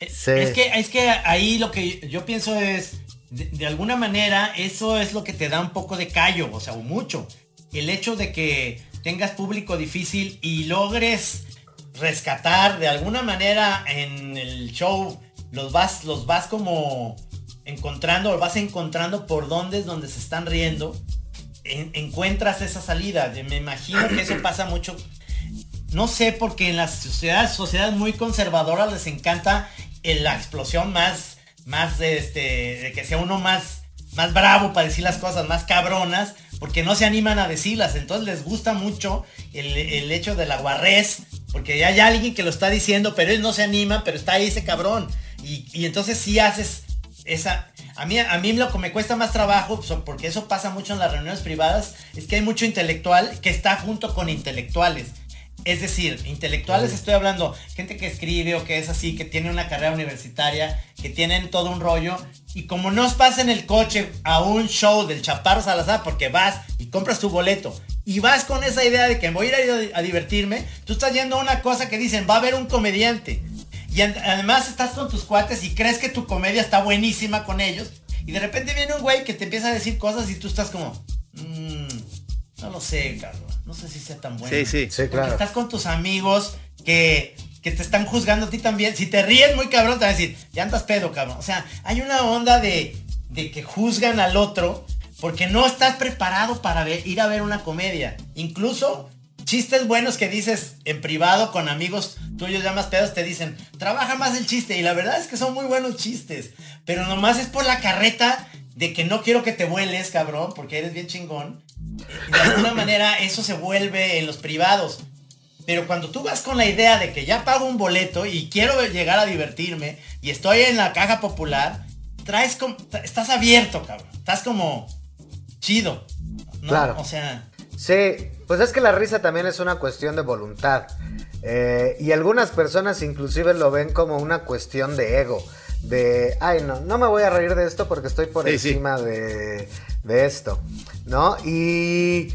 Sí. Es que, es que ahí lo que yo pienso es, de, de alguna manera, eso es lo que te da un poco de callo, o sea, o mucho. El hecho de que tengas público difícil y logres rescatar de alguna manera en el show, los vas, los vas como encontrando, vas encontrando por dónde es donde se están riendo, en- encuentras esa salida. Me imagino que eso pasa mucho no sé, porque en las sociedades, sociedades muy conservadoras les encanta eh, la explosión más, más de este, de que sea uno más, más bravo para decir las cosas, más cabronas, porque no se animan a decirlas. Entonces les gusta mucho el, el hecho de la guarrez, porque ya hay alguien que lo está diciendo, pero él no se anima, pero está ahí ese cabrón. Y, y entonces sí haces esa... A mí, a mí lo que me cuesta más trabajo, porque eso pasa mucho en las reuniones privadas, es que hay mucho intelectual que está junto con intelectuales. Es decir, intelectuales estoy hablando, gente que escribe o que es así, que tiene una carrera universitaria, que tienen todo un rollo, y como no vas en el coche a un show del Chaparro Salazar, porque vas y compras tu boleto, y vas con esa idea de que voy a ir a, a divertirme, tú estás yendo a una cosa que dicen, va a haber un comediante. Y además estás con tus cuates y crees que tu comedia está buenísima con ellos, y de repente viene un güey que te empieza a decir cosas y tú estás como, "Mm, no lo sé, cabrón, no sé si sea tan bueno. Sí, sí. Sí, Porque claro. estás con tus amigos que, que te están juzgando a ti también. Si te ríes muy cabrón, te van a decir, ya andas pedo, cabrón. O sea, hay una onda de, de que juzgan al otro porque no estás preparado para ver- ir a ver una comedia. Incluso chistes buenos que dices en privado con amigos tuyos ya más pedos te dicen, trabaja más el chiste. Y la verdad es que son muy buenos chistes. Pero nomás es por la carreta de que no quiero que te vueles, cabrón, porque eres bien chingón. De alguna manera eso se vuelve en los privados. Pero cuando tú vas con la idea de que ya pago un boleto y quiero llegar a divertirme y estoy en la caja popular, traes como, estás abierto, cabrón. Estás como chido. ¿no? Claro. O sea, Sí, pues es que la risa también es una cuestión de voluntad. Eh, y algunas personas inclusive lo ven como una cuestión de ego. De, ay, no, no me voy a reír de esto porque estoy por Sí, sí. encima de, de esto. ¿No? Y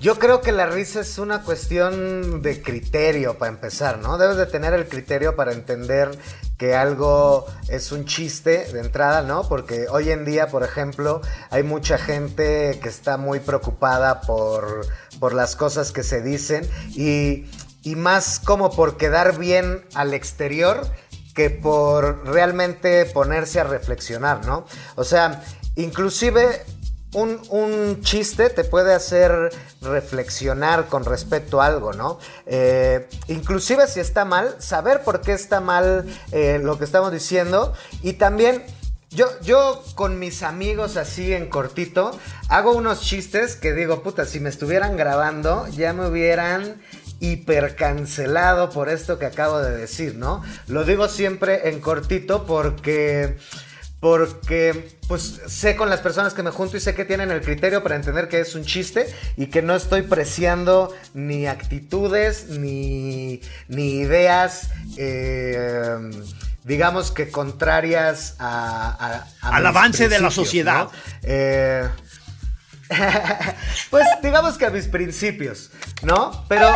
yo creo que la risa es una cuestión de criterio para empezar, ¿no? Debes de tener el criterio para entender que algo es un chiste de entrada, ¿no? Porque hoy en día, por ejemplo, hay mucha gente que está muy preocupada por, por las cosas que se dicen y, y más como por quedar bien al exterior que por realmente ponerse a reflexionar, ¿no? O sea, inclusive un, un, chiste te puede hacer reflexionar con respecto a algo, ¿no? Eh, inclusive si está mal, saber por qué está mal eh, lo que estamos diciendo y también... Yo, yo con mis amigos así en cortito hago unos chistes que digo, puta, si me estuvieran grabando ya me hubieran hipercancelado por esto que acabo de decir, ¿no? Lo digo siempre en cortito porque porque pues sé con las personas que me junto y sé que tienen el criterio para entender que es un chiste y que no estoy preciando ni actitudes ni, ni ideas, eh, digamos que contrarias a, al avance de la sociedad. Eh, pues digamos que a mis principios, ¿no? Pero...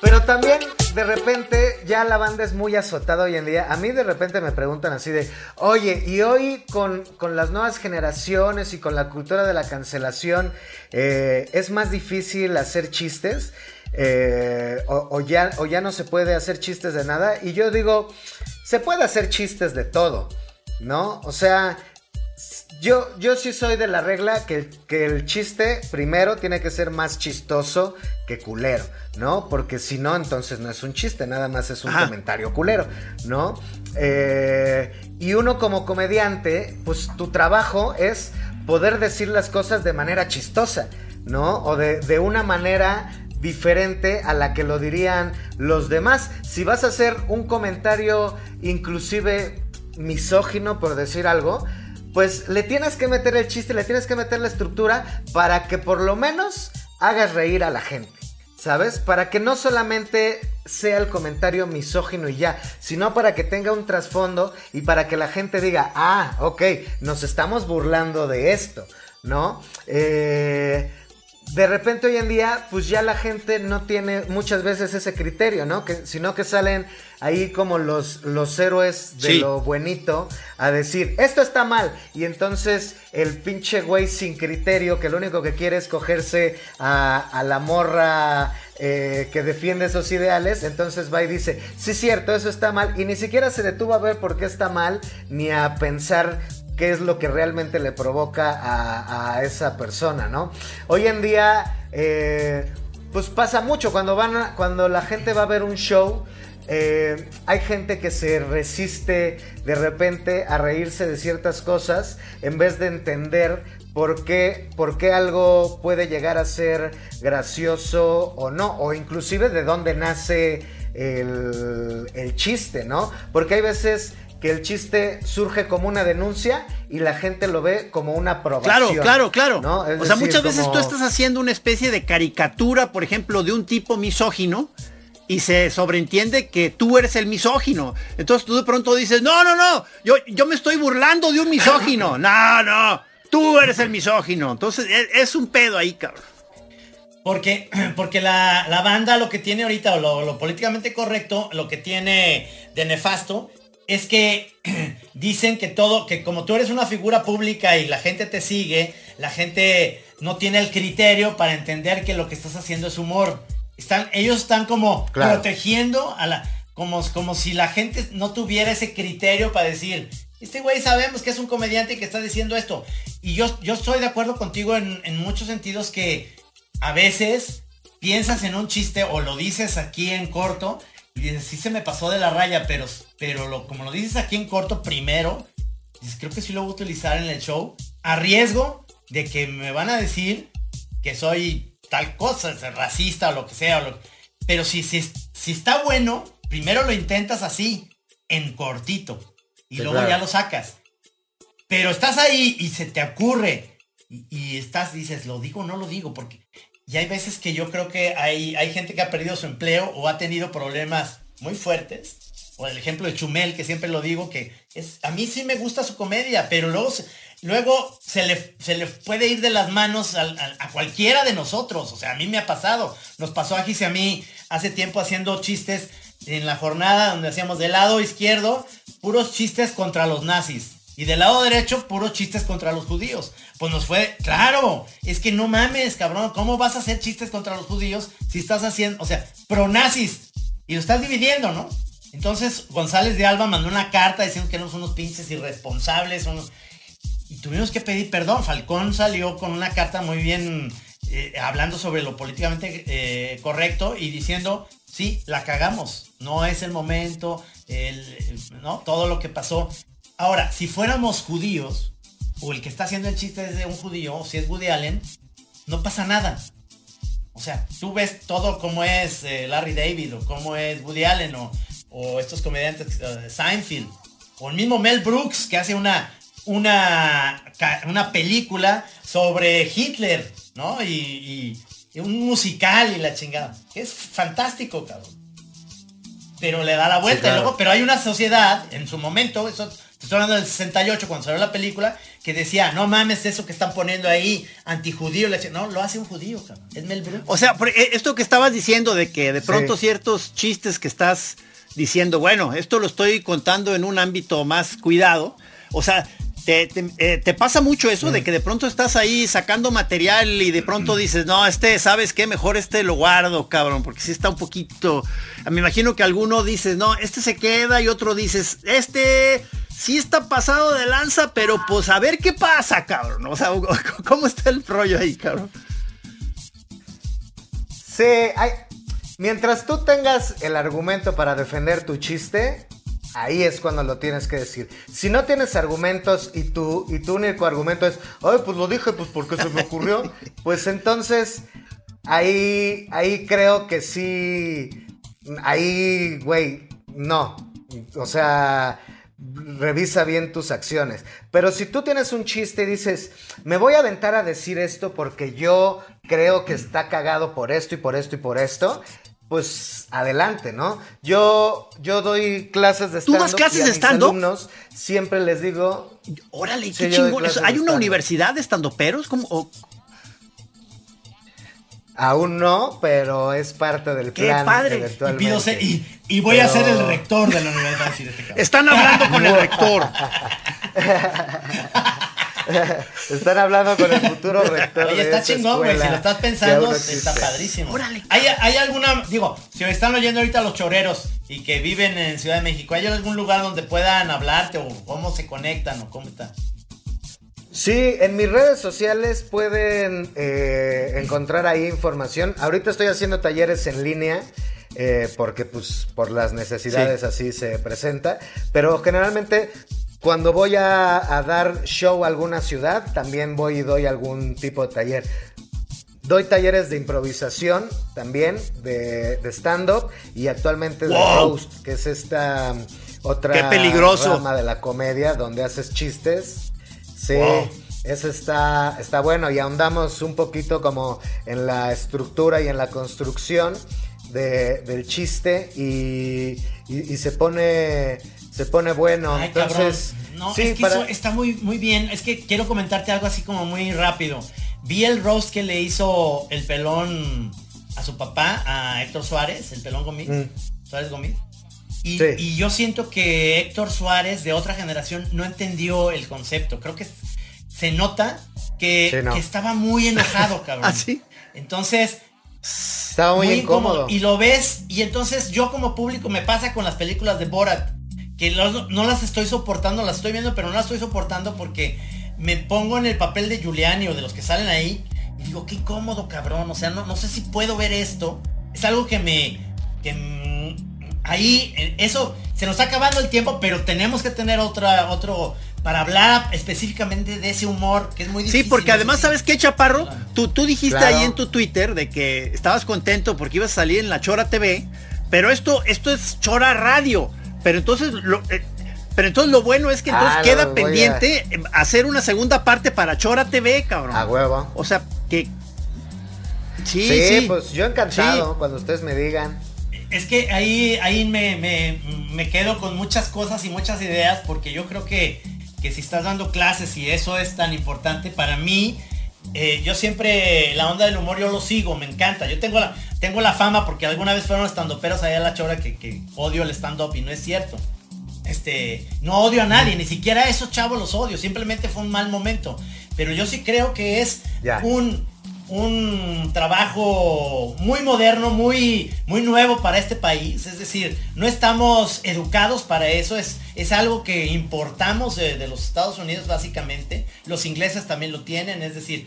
Pero también de repente ya la banda es muy azotada hoy en día. A mí de repente me preguntan así de, oye, y hoy con, las nuevas generaciones y con la cultura de la cancelación, eh, ¿es más difícil hacer chistes? Eh, o, ya, o ya no se puede hacer chistes de nada. Y yo digo, se puede hacer chistes de todo, ¿no? O sea, yo, yo sí soy de la regla que, que, el chiste primero tiene que ser más chistoso que culero, ¿no? Porque si no, entonces no es un chiste, nada más es un comentario culero, ¿no? Eh, y uno como comediante, pues tu trabajo es poder decir las cosas de manera chistosa, ¿no? O de, de una manera diferente a la que lo dirían los demás. Si vas a hacer un comentario inclusive misógino, por decir algo, pues le tienes que meter el chiste, le tienes que meter la estructura para que por lo menos hagas reír a la gente. ¿Sabes? Para que no solamente sea el comentario misógino y ya, sino para que tenga un trasfondo y para que la gente diga, ah, ok, nos estamos burlando de esto, ¿no? Eh, de repente hoy en día, pues ya la gente no tiene muchas veces ese criterio, ¿no? Que, sino que salen ahí como los, los héroes de lo buenito a decir, esto está mal. Y entonces el pinche güey sin criterio, que lo único que quiere es cogerse a, la morra eh, que defiende esos ideales, entonces va y dice, sí cierto, eso está mal. Y ni siquiera se detuvo a ver por qué está mal, ni a pensar qué es lo que realmente le provoca a, esa persona, ¿no? Hoy en día, eh, pues pasa mucho cuando van cuando la gente va a ver un show. Eh, hay gente que se resiste de repente a reírse de ciertas cosas en vez de entender por qué, por qué algo puede llegar a ser gracioso o no, o inclusive de dónde nace el, el chiste, ¿no? Porque hay veces que el chiste surge como una denuncia y la gente lo ve como una aprobación. Claro, claro, claro. o sea, muchas veces tú estás haciendo una especie de caricatura, por ejemplo, de un tipo misógino y se sobreentiende que tú eres el misógino. Entonces tú de pronto dices, no, no, no, yo, yo me estoy burlando de un misógino. No, no, tú eres el misógino. Entonces e, es, un pedo ahí, cabrón. Porque, porque la, banda lo que tiene ahorita, o lo, lo políticamente correcto, lo que tiene de nefasto, es que dicen que todo, que como tú eres una figura pública y la gente te sigue, la gente no tiene el criterio para entender que lo que estás haciendo es humor. Están, ellos están como protegiendo a la, como, como si la gente no tuviera ese criterio para decir, este güey sabemos que es un comediante que está diciendo esto. Y yo, yo estoy de acuerdo contigo en, en muchos sentidos que a veces piensas en un chiste o lo dices aquí en corto y sí se me pasó de la raya, pero, pero lo, como lo dices aquí en corto primero, dices, creo que sí lo voy a utilizar en el show. A riesgo de que me van a decir que soy tal cosa, racista o lo que sea. pero si, si, si está bueno, primero lo intentas así, en cortito. Y luego ya lo sacas. Pero estás ahí y se te ocurre. Y, y, estás, dices, lo digo o no lo digo, porque y hay veces que yo creo que hay, hay gente que ha perdido su empleo o ha tenido problemas muy fuertes. O el ejemplo de Chumel, que siempre lo digo, que es, a mí sí me gusta su comedia, pero luego, luego se, le, se le puede ir de las manos a, cualquiera de nosotros. O sea, a mí me ha pasado. Nos pasó a Gise a mí hace tiempo haciendo chistes en la jornada donde hacíamos del lado izquierdo puros chistes contra los nazis. Y del lado derecho, puros chistes contra los judíos. Pues nos fue, claro, es que no mames, cabrón, ¿cómo vas a hacer chistes contra los judíos si estás haciendo, o sea, pro nazis? Y lo estás dividiendo, ¿no? Entonces González de Alba mandó una carta diciendo que éramos unos pinches irresponsables, unos... y tuvimos que pedir perdón. Falcón salió con una carta muy bien eh, hablando sobre lo políticamente eh, correcto y diciendo, sí, la cagamos, no es el momento, ¿no? todo lo que pasó. Ahora, si fuéramos judíos, o el que está haciendo el chiste es de un judío, o si es Woody Allen, no pasa nada. O sea, tú ves todo como es eh, Larry David o como es Woody Allen o, o estos comediantes uh, Seinfeld o el mismo Mel Brooks que hace una, una, una película sobre Hitler, ¿no? Y, y, un musical y la chingada. Es fantástico, cabrón. Pero le da la vuelta. luego, pero hay una sociedad, en su momento, eso estoy hablando del 68 cuando salió la película, que decía, no mames eso que están poniendo ahí, antijudío. No, lo hace un judío, cabrón. Es Mel Brooks. O sea, eh, esto que estabas diciendo de que de pronto ciertos chistes que estás diciendo, bueno, esto lo estoy contando en un ámbito más cuidado. O sea, te, eh, pasa mucho eso de que de pronto estás ahí sacando material y de pronto dices, no, este, ¿sabes qué? Mejor este lo guardo, cabrón, porque si está un poquito... Me imagino que alguno dices, no, este se queda y otro dices, este sí está pasado de lanza, pero pues a ver qué pasa, cabrón. O sea, ¿cómo está el rollo ahí, cabrón? Sí, hay, mientras tú tengas el argumento para defender tu chiste, ahí es cuando lo tienes que decir. Si no tienes argumentos y tu, y tu único argumento es, ay, pues lo dije, pues porque se me ocurrió, pues entonces ahí, ahí creo que sí, ahí, güey, no. O sea, revisa bien tus acciones. Pero si tú tienes un chiste y dices, me voy a aventar a decir esto porque yo creo que está cagado por esto y por esto y por esto, pues adelante, ¿no? Yo, yo doy clases de stand-up. ¿Tú das clases de stand-up? alumnos siempre les digo... Órale, qué chingón. ¿Hay una universidad de stand-uperos? ¿Cómo, Aún no, pero es parte del plan. ¡Qué padre! Y, voy a ser el rector de la universidad. Este Están hablando con el rector. Están hablando con el futuro rector. Oye, está chingón, güey. Si lo estás pensando, está padrísimo. ¿Hay, ¿Hay, alguna, digo, si me están oyendo ahorita los choreros y que viven en Ciudad de México, ¿hay algún lugar donde puedan hablarte o cómo se conectan o cómo está? Sí, en mis redes sociales pueden eh, encontrar ahí información. Ahorita estoy haciendo talleres en línea. Eh, porque pues por las necesidades así se presenta. Pero generalmente cuando voy a, dar show a alguna ciudad, también voy y doy algún tipo de taller. Doy talleres de improvisación también, de, stand-up y actualmente de roast, que es esta um, otra Qué peligroso. rama de la comedia donde haces chistes Sí, eso está, está bueno y ahondamos un poquito como en la estructura y en la construcción del chiste y, se pone se pone bueno. Entonces, no, es que está muy, muy bien. Es que quiero comentarte algo así como muy rápido. Vi el roast que le hizo el pelón a su papá, a Héctor Suárez, el pelón Gómez. Mm. Suárez Gómez. Y, yo siento que Héctor Suárez de otra generación no entendió el concepto. Creo que se nota que, estaba muy enojado, cabrón. ¿Ah, Entonces, estaba muy, incómodo. Y lo ves, y entonces yo como público me pasa con las películas de Borat, que no, las estoy soportando, las estoy viendo, pero no las estoy soportando porque me pongo en el papel de Giuliani o de los que salen ahí y digo, qué cómodo, cabrón. O sea, no, no sé si puedo ver esto. Es algo que me, que ahí, eh, eso, se nos está acabando el tiempo, pero tenemos que tener otra, otro, para hablar específicamente de ese humor, que es muy difícil. Sí, porque además, ¿sabes qué, Chaparro? Tú, tú dijiste ahí en tu Twitter de que estabas contento porque ibas a salir en la Chora TV, pero esto, esto es Chora Radio. Pero entonces, lo, eh, pero entonces lo bueno es que entonces ah, queda pendiente hacer una segunda parte para Chora TV, cabrón. A huevo. O sea, que... Sí, sí, pues yo encantado cuando ustedes me digan es que ahí, ahí me, quedo con muchas cosas y muchas ideas porque yo creo que, que si estás dando clases y eso es tan importante para mí, eh, yo siempre la onda del humor yo lo sigo, me encanta. Yo tengo la, tengo la fama porque alguna vez fueron estandoperos allá en la chora que, que odio el stand-up y no es cierto. Este, no odio a nadie, ni siquiera a esos chavos los odio, simplemente fue un mal momento. Pero yo sí creo que es un un trabajo muy moderno, muy, muy nuevo para este país. Es decir, no estamos educados para eso. Es, es algo que importamos de, los Estados Unidos básicamente. Los ingleses también lo tienen. Es decir,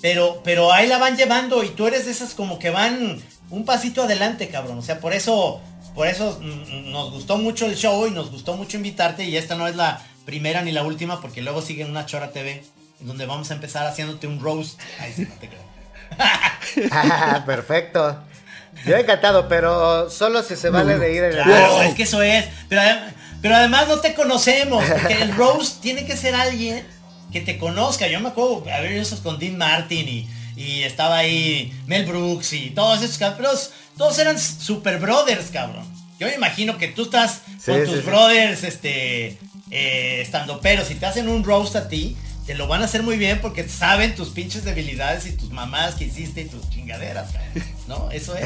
pero, pero ahí la van llevando y tú eres de esas como que van un pasito adelante, cabrón. O sea, por eso, por eso mm, mm, nos gustó mucho el show y nos gustó mucho invitarte. Y esta no es la primera ni la última porque luego sigue una Chora TV donde vamos a empezar haciéndote un roast. No te creo. Ah, perfecto. Yo encantado, pero solo si se vale de ir en el Claro, es que eso es. Pero, pero además no te conocemos. Porque el roast tiene que ser alguien que te conozca. Yo me acuerdo haber esos con Dean Martin y, y estaba ahí Mel Brooks y todos esos cabros. Todos eran super brothers, cabrón. Yo me imagino que tú estás con tus sí, sí. brothers, este, eh, estando pero si te hacen un roast a ti, te lo van a hacer muy bien porque saben tus pinches debilidades y tus mamás que hiciste y tus chingaderas. ¿no? Eso es.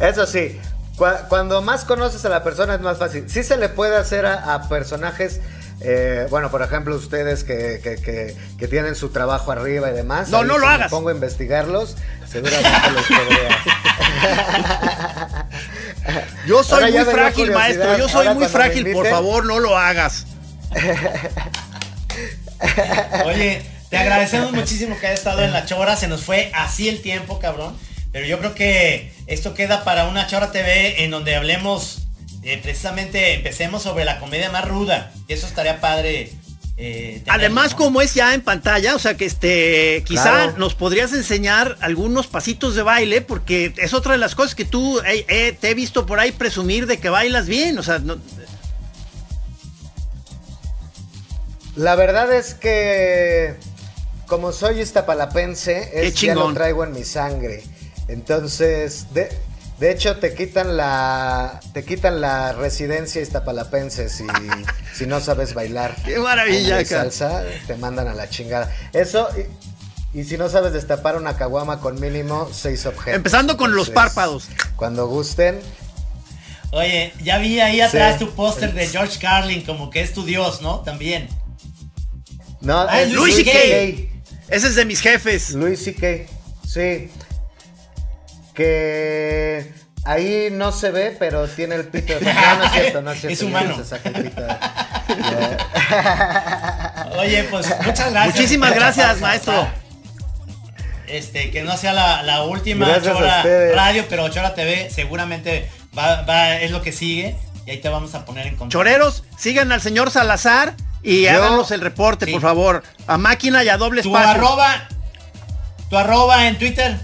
Eso sí, cua- cuando más conoces a la persona es más fácil. Sí se le puede hacer a, a personajes, eh, bueno, por ejemplo, ustedes que, que- que- que tienen su trabajo arriba y demás. No, no si lo hagas. pongo a investigarlos, seguramente los podría. Yo soy Ahora muy frágil, maestro. Yo soy Ahora muy frágil. Por favor, no lo hagas. Oye, te agradecemos muchísimo que hayas estado en la chora. Se nos fue así el tiempo, cabrón. Pero yo creo que esto queda para una chora TV en donde hablemos, eh, precisamente empecemos sobre la comedia más ruda. Y eso estaría padre. eh, Además, ¿no? como es ya en pantalla, o sea que este, quizá Claro. nos podrías enseñar algunos pasitos de baile, porque es otra de las cosas que tú eh, te he visto por ahí presumir de que bailas bien, o sea, no- La verdad es que como soy iztapalapense, es, ya lo chingón. traigo en mi sangre. Entonces, de, de hecho te quitan la te quitan la residencia iztapalapense si, si no sabes bailar. Qué maravilla, salsa, te mandan a la chingada. Eso y, y si no sabes destapar una caguama con mínimo seis objetos. Empezando con los párpados. Cuando gusten, Oye, ya vi ahí atrás Sí. tu póster de George Carlin, como que es tu dios, ¿no? También. No, Ah, es Luis Luis C.K.. Ese es de mis jefes. Luis C.K. Sí. Que ahí no se ve, pero tiene el pito. de- No, no es cierto, no es cierto. Es humano. se saca el pito de- Ya. Oye, pues muchas gracias. Muchísimas gracias, maestro. Este, que no sea la, la última Gracias a Chora ustedes. Radio, pero Chora TV seguramente va, va- es lo que sigue. Y ahí te vamos a poner en contacto. Choreros, sigan al señor Salazar y Yo- háganos el reporte, Sí. por favor. A máquina y a doble Tu espacio. arroba, tu arroba en Twitter.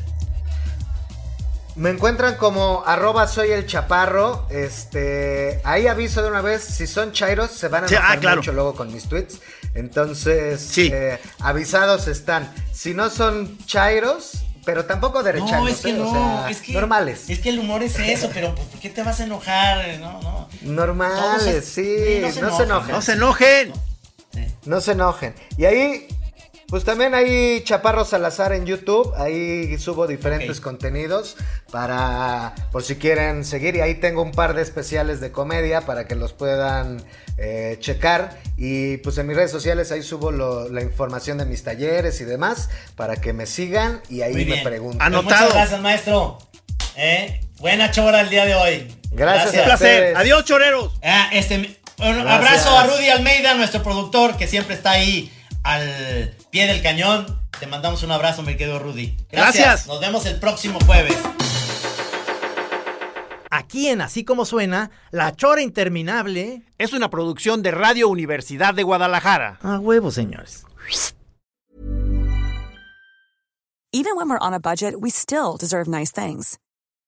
Me encuentran como arroba soy el chaparro. Este, ahí aviso de una vez, si son chairos, se van a Sí, ah, enojar claro. mucho luego con mis tweets. Entonces, Sí. eh, avisados están. Si no son chairos, pero tampoco derechangos, No, es que ¿eh? no, o sea, es que normales. Es que el humor es eso, pero pues, ¿por qué te vas a enojar? No, no. Normales, Todos- sí, no se enojen. No se enojen. No se enojen. Y ahí, pues también hay Chaparro Salazar en YouTube. Ahí subo diferentes contenidos para, por si quieren seguir. Y ahí tengo un par de especiales de comedia para que los puedan eh, checar. Y pues en mis redes sociales ahí subo lo- la información de mis talleres y demás para que me sigan y ahí Muy me bien. pregunten. Pues Anotado. muchas gracias, maestro. Eh, Buena chora el día de hoy. Gracias Un a placer. Adiós, choreros. Ah, este, un Gracias. abrazo a Rudy Almeida, nuestro productor, que siempre está ahí al pie del cañón. Te mandamos un abrazo, mi querido Rudy. Gracias. Nos vemos el próximo jueves. Aquí en Así Como Suena, La Chora Interminable. Es una producción de Radio Universidad de Guadalajara. A huevo, señores. Even when we're on a budget, we still deserve nice things.